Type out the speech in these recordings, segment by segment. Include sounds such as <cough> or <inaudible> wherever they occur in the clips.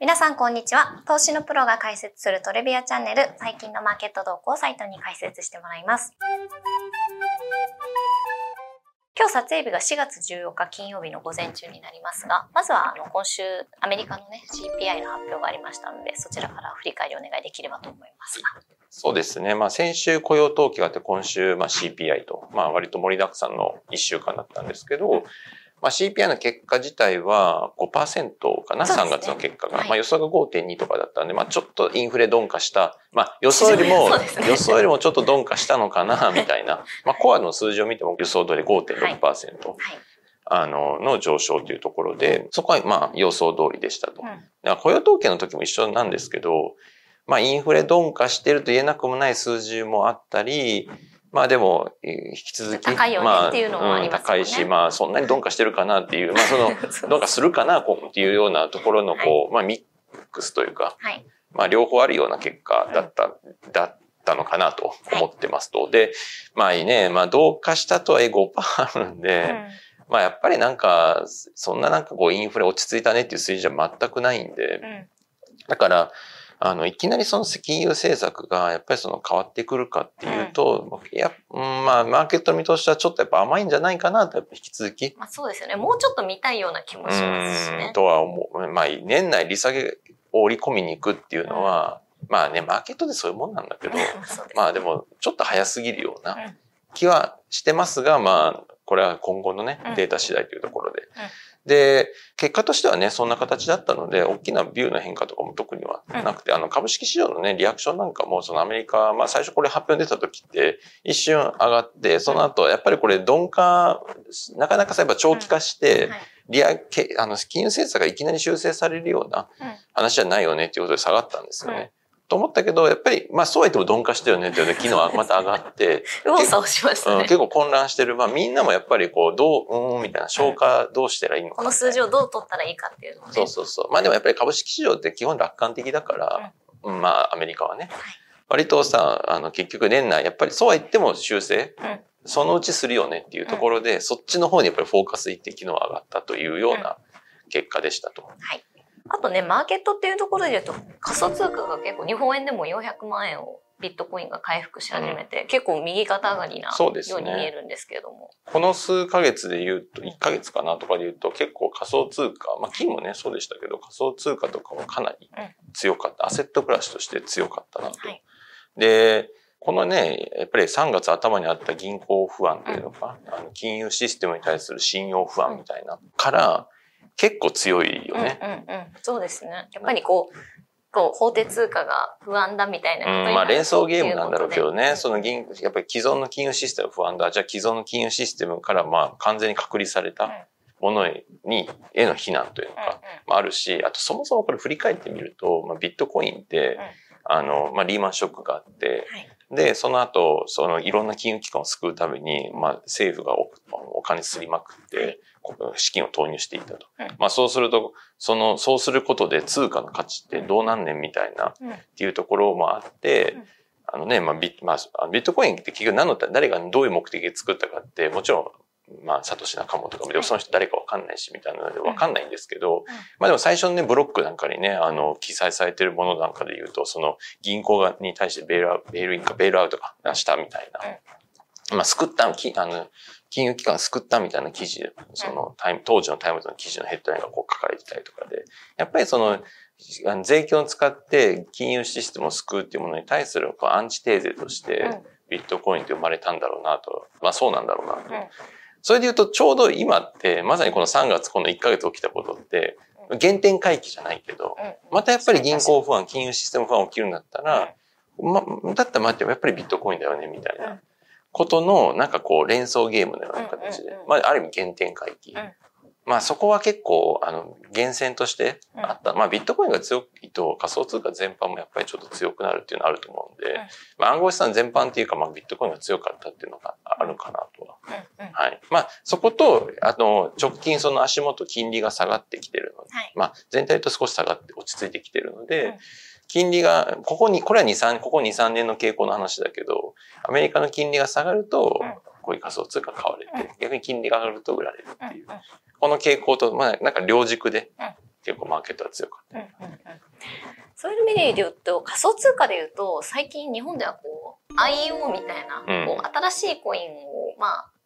皆さんこんにちは。投資のプロが解説するトレビアチャンネル、最近のマーケット動向をサイトに解説してもらいます。今日撮影日が4月14日金曜日の午前中になりますが、まずはあの今週アメリカのね CPI の発表がありましたので、そちらから振り返りお願いできればと思いますが。そうですね。まあ先週雇用統計があって今週まあ CPI と、まあ割と盛りだくさんの1週間だったんですけど、まあ、CPI の結果自体は5%かな、ね、3月の結果が。はい、まあ予想が5.2とかだったんで、まあちょっとインフレ鈍化した、まあ予想よりも、ね、予想よりもちょっと鈍化したのかな、みたいな。まあコアの数字を見ても予想通り5.6%。はいはいあの、の上昇というところで、そこはまあ予想通りでしたと。うん、雇用統計の時も一緒なんですけど、まあインフレ鈍化してると言えなくもない数字もあったり、まあでも、引き続き。高いよねっていうのもありますね、まあ、高いし、まあそんなに鈍化してるかなっていう、まあ <laughs> その、鈍化するかなっていうようなところの、こう、まあミックスというか、はい、まあ両方あるような結果だった、うん、だったのかなと思ってますと。はい、で、まあいいね、まあ同化したとはいえ5%あるんで、うん。まあやっぱりなんか、そんななんかこうインフレ落ち着いたねっていう数字じゃ全くないんで、うん、だから、あの、いきなりその金融政策がやっぱりその変わってくるかっていうと、うん、いや、まあ、マーケットの見通しはちょっとやっぱ甘いんじゃないかなと、やっぱ引き続き。まあそうですよね。もうちょっと見たいような気もしますしね。とは思う。まあ、年内利下げを織り込みに行くっていうのは、うん、まあね、マーケットでそういうもんなんだけど、<laughs> まあでも、ちょっと早すぎるような気はしてますが、まあ、これは今後のね、データ次第というところで。で、結果としてはね、そんな形だったので、大きなビューの変化とかも特にはなくて、うん、あの、株式市場のね、リアクションなんかも、そのアメリカ、まあ最初これ発表出た時って、一瞬上がって、その後、やっぱりこれ鈍化、なかなかさ、やっぱ長期化して、リア、あの、金融政策がいきなり修正されるような話じゃないよねっていうことで下がったんですよね。と思ったけど、やっぱり、まあそうは言っても鈍化してるよねっていうの <laughs> 昨日はまた上がって。右往左往しましたね、うん。結構混乱してる。まあみんなもやっぱりこう、どう、うん、みたいな、消化どうしたらいいのか、この数字をどう取ったらいいかっていうのね。そうそうそう。まあでもやっぱり株式市場って基本楽観的だから、うん、まあアメリカはね。はい、割とさ、あの結局年内、やっぱりそうは言っても修正、うん、そのうちするよねっていうところで、そっちの方にやっぱりフォーカスいって昨日上がったというような結果でしたと。はいあとね、マーケットっていうところで言うと、仮想通貨が結構日本円でも400万円をビットコインが回復し始めて、うん、結構右肩上がりなように見えるんですけれども、ね。この数ヶ月で言うと、1ヶ月かなとかで言うと、結構仮想通貨、まあ金もね、そうでしたけど、仮想通貨とかはかなり強かった。うん、アセットクラスとして強かったなと。はい、で、このね、やっぱり3月頭にあった銀行不安というのか、うん、あの金融システムに対する信用不安みたいな、から、結構強いよね。うんうんうん、そうですね。やっぱりこう、こう、法定通貨が不安だみたいなことうん、まあ連想ゲームなんだろうけどね、その銀、やっぱり既存の金融システム不安だ。じゃあ既存の金融システムからまあ完全に隔離されたものに、への非難というのが、まあ、あるし、あとそもそもこれ振り返ってみると、まあ、ビットコインって、あの、まあリーマンショックがあって、で、その後、そのいろんな金融機関を救うために、まあ政府がおお金すりまくって、資金を投入していたと。うん、まあそうすると、その、そうすることで通貨の価値ってどうなんねんみたいな、っていうところもあって、あのね、まあビッ、まあ、ビットコインって結局何の、誰がどういう目的で作ったかって、もちろんまあ、サトシナカモトかも、でもその人誰かわかんないし、みたいなのでわかんないんですけど、まあでも最初のね、ブロックなんかにね、あの、記載されてるものなんかで言うと、その銀行がに対して bail out、bail in か bail out かしたみたいな、まあ、救ったき、あの、金融機関救ったみたいな記事で、そのタイム、当時のタイムズの記事のヘッドラインがこう書かれてたりとかで、やっぱりその、税金を使って金融システムを救うっていうものに対するこうアンチテーゼとして、ビットコインって生まれたんだろうなと、まあそうなんだろうなと。それで言うと、ちょうど今って、まさにこの3月、この1ヶ月起きたことって、原点回帰じゃないけど、またやっぱり銀行不安、金融システム不安起きるんだったら、ま、だったら待ってもやっぱりビットコインだよね、みたいなことの、なんかこう連想ゲームのような形で、まあある意味原点回帰。まあそこは結構、あの、厳選としてあった。まあビットコインが強いと仮想通貨全般もやっぱりちょっと強くなるっていうのはあると思うんで、まあ暗号資産全般っていうか、まあビットコインが強かったっていうのがあるかなとは。はい。まあそこと、あの、直近その足元金利が下がってきてるので、まあ全体と少し下がって落ち着いてきてるので、金利が、ここに、これは2、3、ここ2、3年の傾向の話だけど、アメリカの金利が下がると、こういう仮想通貨買われて、逆に金利が上がると売られるっていう。この傾向と、まあ、なんか両軸で、結構マーケットは強かった。そういう意味で言うと、仮想通貨で言うと、最近日本ではこう、IEO みたいな、うん。こう新しいコインを、まあ、き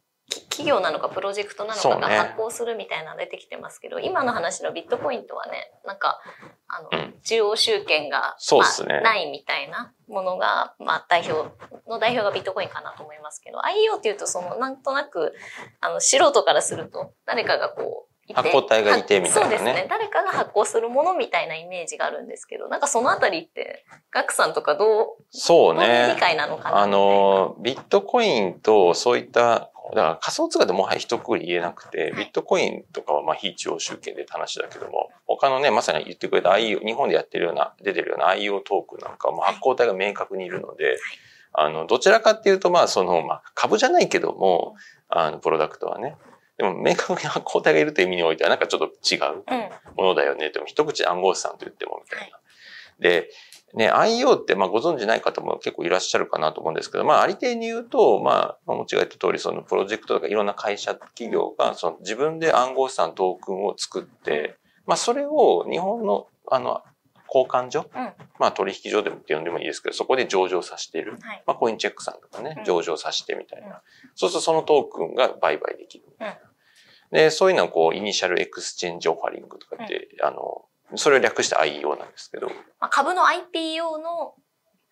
企業なのかプロジェクトなのかが発行するみたいなの出てきてますけど、今の話のビットコインとはね、なんか、あの、うん。中央集権が、そうっすね。まあないみたいなものが、まあ、代表の代表がビットコインかなと思いますけど、IEO っていうと、その、なんとなく、あの、素人からすると、誰かがこう、発行体がいてみたいなね。そうですね。誰かが発行するものみたいなイメージがあるんですけど、なんかそのあたりって、ガクさんとかどう、そうどういう理ね。解なのかな。あの、ビットコインとそういった、だから仮想通貨でもはや一括り言えなくて、いビットコインとかはまあ非中央集権でって話だけども、他のね、まさに言ってくれた IEO、日本でやってるような、出てるような IEO トークンなんかはもう発行体が明確にいるので、あの、どちらかっていうとまあその、まあ株じゃないけども、あの、プロダクトはね、でも明確に発行体がいるという意味においてはなんかちょっと違う。うん。ものだよね。でも一口暗号資産と言ってもみたいな。で、ね、IEO ってまあご存知ない方も結構いらっしゃるかなと思うんですけど、まあありていに言うと、まあ、もちが言った通り、そのプロジェクトとかいろんな会社、企業がその自分で暗号資産トークンを作って、まあそれを日本のあの、交換所、うん。まあ取引所でもって呼んでもいいですけど、そこで上場させている。はい。まあコインチェックさんとかねうん、上場させてみたいな。うんそうするとそのトークンが売買できる。で、そういうのをこう、 Initial Exchange Offering とかって、あの、それを略して IEO なんですけど、まあ、株の IPO の、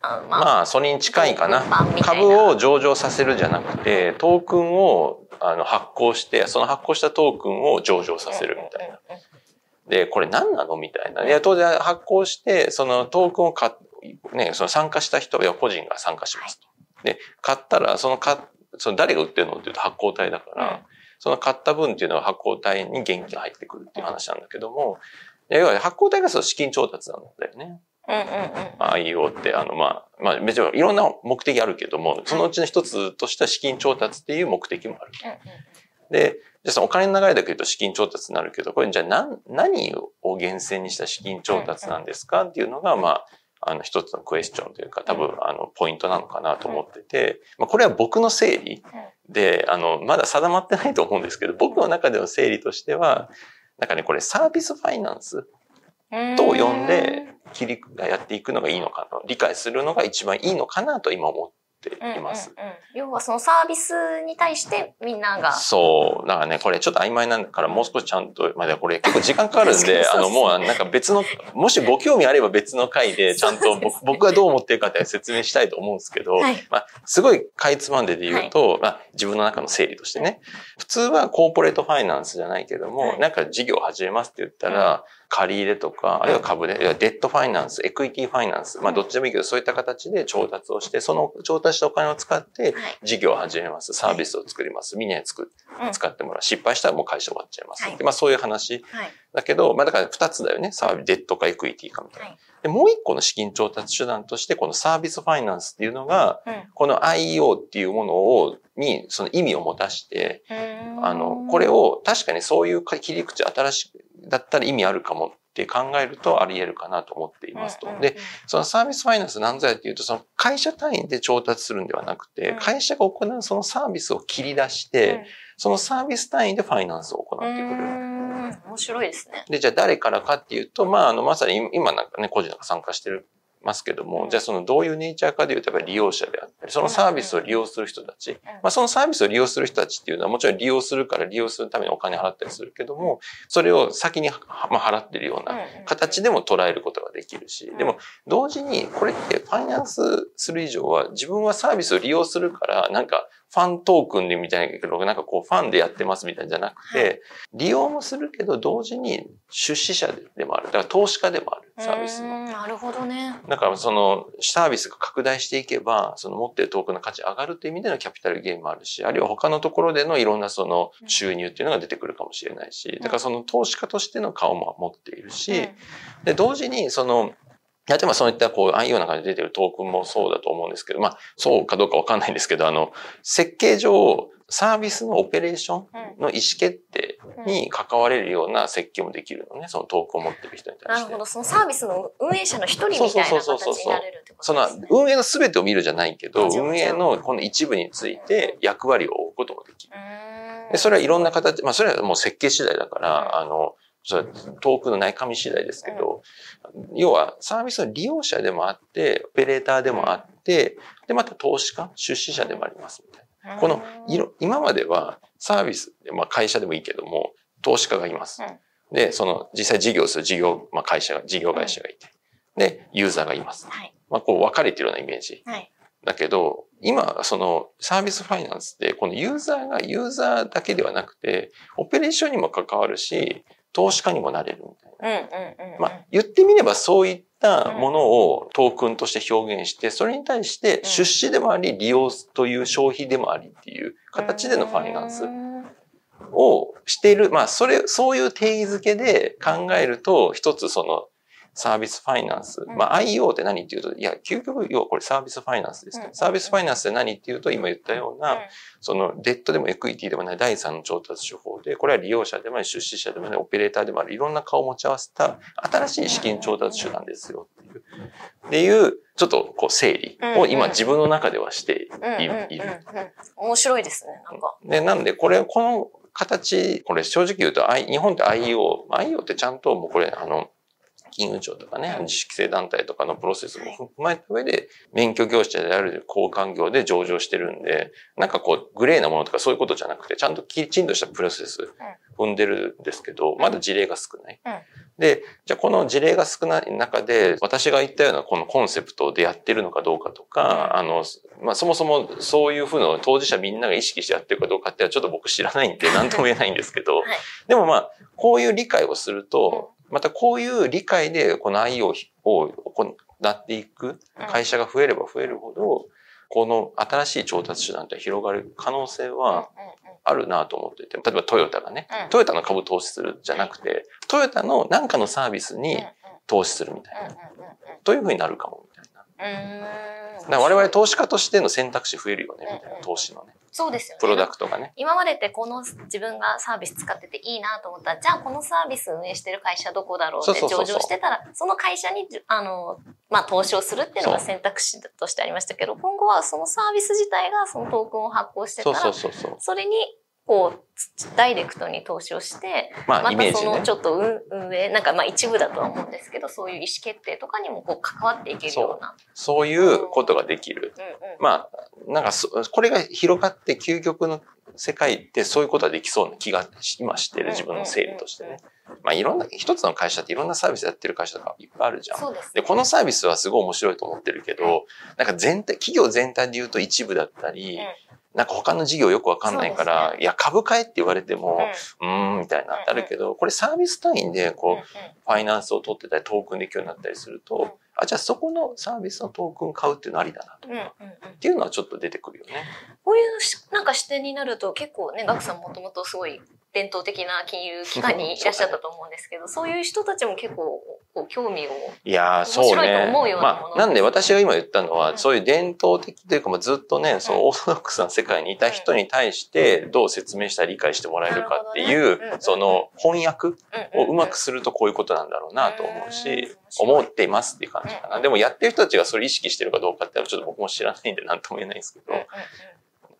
あまあ、まあ、それに近いかな株を上場させるじゃなくて、トークンをあの発行して、その発行したトークンを上場させるみたいな。で、これ何なのみたいな。いや、当然発行して、そのトークンを買っね、その参加した人や個人が参加しますと。で、買ったら、その買っその誰が売ってるのって言うと発行体だから、うんその買った分っていうのは発行体に現金が入ってくるっていう話なんだけども、要は発行体がその資金調達なんだよね。うんうんうん。IEO って、あの、まあ、まあ、別にいろんな目的あるけども、そのうちの一つとしては資金調達っていう目的もある。うんうんで、じゃあそのお金の流れだけ言うと資金調達になるけど、これじゃあ何、何を源泉にした資金調達なんですかっていうのが、まあ、あの、一つのクエスチョンというか、多分、あの、ポイントなのかなと思ってて、まあ、これは僕の整理で、あの、まだ定まってないと思うんですけど、僕の中での整理としては、なんかね、これサービスファイナンスうん。と呼んで、切りがやっていくのがいいのかな、理解するのが一番いいのかなと今思っています。うんうんうん。要はそのサービスに対してみんなが。そう。だからね、これちょっと曖昧なんだからもう少しちゃんと、まあこれ結構時間かかるんで、<laughs> あのもうなんか別の、もしご興味あれば別の回でちゃんとそう。ですね僕僕がどう思ってるかって説明したいと思うんですけど、はい。まあすごいかいつまんでで言うと、まあ自分の中の整理としてね、普通は corporate finance じゃないけども、はい。なんか事業を始めますって言ったら、借り入れとか、あるいは株で、いや debt finance、equity finance、まあどっちでもいいけど、そういった形で調達をして、その調達したお金を使ってはい。事業を始めます、サービスを作ります、みんなに作っうん使ってもらう。失敗したらもう会社終わっちゃいます。はいでまあそういう話はい。だけど、まあだから二つだよね。サービス、デッドかエクイティかみたいな。はい。で、もう一個の資金調達手段として、このサービスファイナンスっていうのが、うんこの IEO っていうものを、に、その意味を持たして、うんあの、これ、を確かにそういう切り口新しく、だったら意味あるかもって考えるとあり得るかなと思っていますと。で、そのサービスファイナンス何ぞやっていうと、その会社単位で調達するんではなくて、うん会社が行うそのサービスを切り出して、そのサービス単位でファイナンスを行うん、ってくる。うん面白いですね。で、じゃあ誰からかっていうと、まあ、あの、まさに今なんかね、個人が参加してるますけども、うん。じゃあそのどういうネイチャーかでいうと、やっぱり利用者であったり、そのサービスを利用する人たち、まあそのサービスを利用する人たちっていうのはもちろん利用するから利用するためにお金払ったりするけども、それを先に、まあ、払ってるような形でも捉えることができるし、でも、同時にこれってファイナンスする以上は自分はサービスを利用するからなんかファントークンでみたいなけどなんかこうファンでやってますみたいじゃなくて、利用もするけど同時に出資者でもある。だから投資家でもあるサービスの。うんなるほどね。だからそのサービスが拡大していけば、その持ってるトークンの価値上がるという意味でのキャピタルゲインもあるし、あるいは他のところでのいろんなその収入っていうのが出てくるかもしれないし、だからその投資家としての顔も持っているし、で、同時にその、例えばそういったこう IO の中で出てるトークンもそうだと思うんですけど、まあそうかどうかわかんないんですけど、あの、設計上、サービスのオペレーションの意思決定に関われるような設計もできるのね、そのトークンを持ってる人に対してなるほ。ど。そのサービスの運営者の一人みたいな形になれるってこそのとですね。運営の全てを見るじゃないけど、運営のこの一部について役割を負うこともできる。でそれはいろんな形、まあそれはもう設計次第だから、うんあの、それ遠くのない紙次第ですけど、要はサービスの利用者でもあって、オペレーターでもあって、で、また投資家、出資者でもありますみたいな。この色、今まではサービス、まあ会社でもいいけども、投資家がいます。で、その実際事業する事業、まあ会社が、事業会社がいて。で、ユーザーがいます。はい、まあこう分かれてるようなイメージ。はい、だけど、今、そのサービスファイナンスって、このユーザーがユーザーだけではなくて、オペレーションにも関わるし、投資家にもなれるみたいな。まあ、言ってみればそういったものをトークンとして表現して、それに対して出資でもあり、利用という消費でもありっていう形でのファイナンスをしている。まあ、それ、そういう定義づけで考えると、一つそのサービスファイナンス。まあ IO って何っていうと、いや、究極、要はこれサービスファイナンスですと。サービスファイナンスって何っていうと、今言ったような、そのデッドでもエクイティでもない第三の調達手法で、これは利用者でもない、出資者でもない、オペレーターでもある、いろんな顔を持ち合わせた新しい資金調達手段ですよっていう。っていう、ちょっとこう整理を今自分の中ではしている。面白いですね、なんか。で、なんでこれ、この形、これ正直言うと、日本って IO、IO ってちゃんともうこれ、あの、金融庁とかね、自主規制団体とかのプロセスも踏まえた上で、免許業者である交換業で上場してるんで、なんかこう、グレーなものとかそういうことじゃなくて、ちゃんときちんとしたプロセス踏んでるんですけど、まだ事例が少ない。で、じゃあこの事例が少ない中で、私が言ったようなこのコンセプトでやってるのかどうかとか、あの、まあ、そもそもそういうふうな当事者みんなが意識してやってるかどうかってちょっと僕知らないんで <laughs> 何とも言えないんですけど、はい、でもまあ、こういう理解をすると、またこういう理解でこの IO を行っていく会社が増えれば増えるほど、この新しい調達手段って広がる可能性はあるなと思っていて、例えばトヨタがね、トヨタの株投資するじゃなくて、トヨタの何かのサービスに投資するみたいな。というふうになるかも。だから我々投資家としての選択肢増えるよね、みたいな、投資のね。そうですよね。プロダクトがね。今までってこの自分がサービス使ってていいなと思ったら、じゃあこのサービス運営してる会社どこだろうって上場してたら、その会社に、あの、まあ投資をするっていうのが選択肢としてありましたけど、今後はそのサービス自体がそのトークンを発行してたら、そうそうそうそうそれにこう、ダイレクトに投資をして、まあ、またそのちょっと運営、なんかまあ一部だとは思うんですけど、そういう意思決定とかにもこう関わっていけるような。そういうことができる。うんうん、まあ、なんかこれが広がって究極の世界ってそういうことはできそうな気が今してる自分の整理としてね。まあいろんな、一つの会社っていろんなサービスやってる会社とかいっぱいあるじゃん。です、ね、で、このサービスはすごい面白いと思ってるけど、なんか全体、企業全体で言うと一部だったり、なんか他の事業よくわかんないから、ね、いや、株買えって言われても、うん、ん、みたいなってあるけど、これサービス単位で、こう、ファイナンスを取ってたり、トークンできるようになったりすると、あ、じゃあそこのサービスのトークン買うっていうのありだなと。か、っていうのはちょっと出てくるよね。こういうなんか視点になると結構ね、ガクさんもともとすごい伝統的な金融機関にいらっしゃったと思うんですけど、<laughs> そういう人たちも結構こう興味をいやそうね。思うようなもの、まあ、なんで私が今言ったのは、うん、そういう伝統的というか、もずっとね、そのオーソドックスな世界にいた人に対してどう説明したら理解してもらえるかっていう、ね、その翻訳をうまくするとこういうことなんだろうなと思うし、思っていますっていう感じかな。でもやってる人たちがそれ意識してるかどうかってちょっと僕も知らないんで何とも言えないんですけど、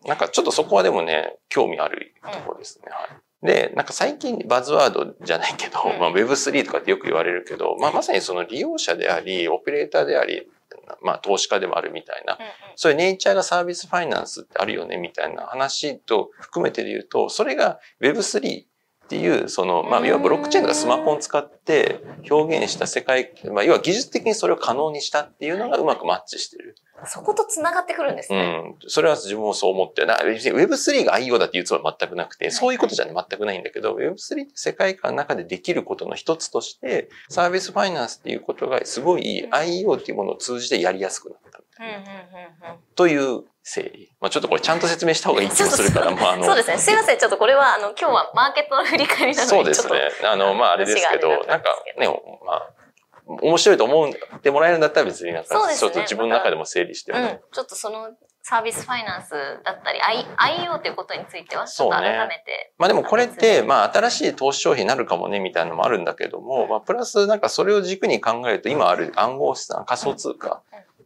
なんかちょっとそこはでもね、興味あるところですね。はいで、なんか最近バズワードじゃないけど、まあ Web3 とかってよく言われるけど、まあまさにその利用者であり、オペレーターであり、まあ投資家でもあるみたいな、そういうネイチャーがサービスファイナンスってあるよねみたいな話と含めてで言うと、それが Web3 っていう、その、まあ、要はブロックチェーンとかスマホを使って表現した世界、まあ、要は技術的にそれを可能にしたっていうのがうまくマッチしてる。そこと繋がってくるんですね。うん。それは自分もそう思って、な Web3 が IO だっていうつもりは全くなくて、そういうことじゃ、ね、全くないんだけど、Web3 って世界観の中でできることの一つとして、サービスファイナンスっていうことがすごい IO っていうものを通じてやりやすくなった。という整理。まあちょっとこれちゃんと説明した方がいい気もするから、まああの。そうですね。すいません。ちょっとこれは、あの、今日はマーケットの振り返りなので。そうですね。あの、まああれですけど、なんかね、まあ、面白いと思ってもらえるんだったら別になんか、ね、ちょっと自分の中でも整理しても、うん、ちょっとそのサービスファイナンスだったり、IO ということについては、ちょっと改めて、ね。まあでもこれって、まあ新しい投資商品になるかもね、みたいなのもあるんだけども、まあプラスなんかそれを軸に考えると、今ある暗号資産、仮想通貨、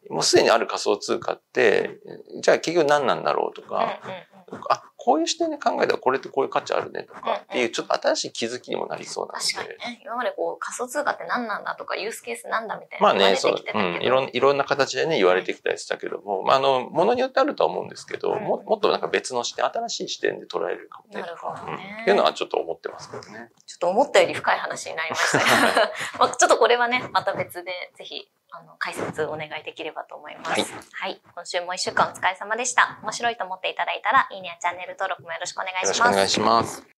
もうすでにある仮想通貨って、じゃあ結局何なんだろうとか、あ、こういう視点で考えたらこれってこういう価値あるねとかっていうちょっと新しい気づきにもなりそうなので。確かにね。今までこう仮想通貨って何なんだとかユースケースなんだみたいなまあね、そううん。いろんいろんな形でね、言われてきたりしたけども、まあ、あの、ものによってあるとは思うんですけど、うんももっとなんか別の視点、新しい視点で捉えるかもね。なるほどねうんっていうのはちょっと思ってますけどね。ちょっと思ったより深い話になりましたが <laughs> まあちょっとこれはね、また別でぜひ、あの解説お願いできればと思います。はい、はい、今週も1週間お疲れ様でした。面白いと思っていただいたら、いいねやチャンネル登録もよろしくお願いします。よろしくお願いします。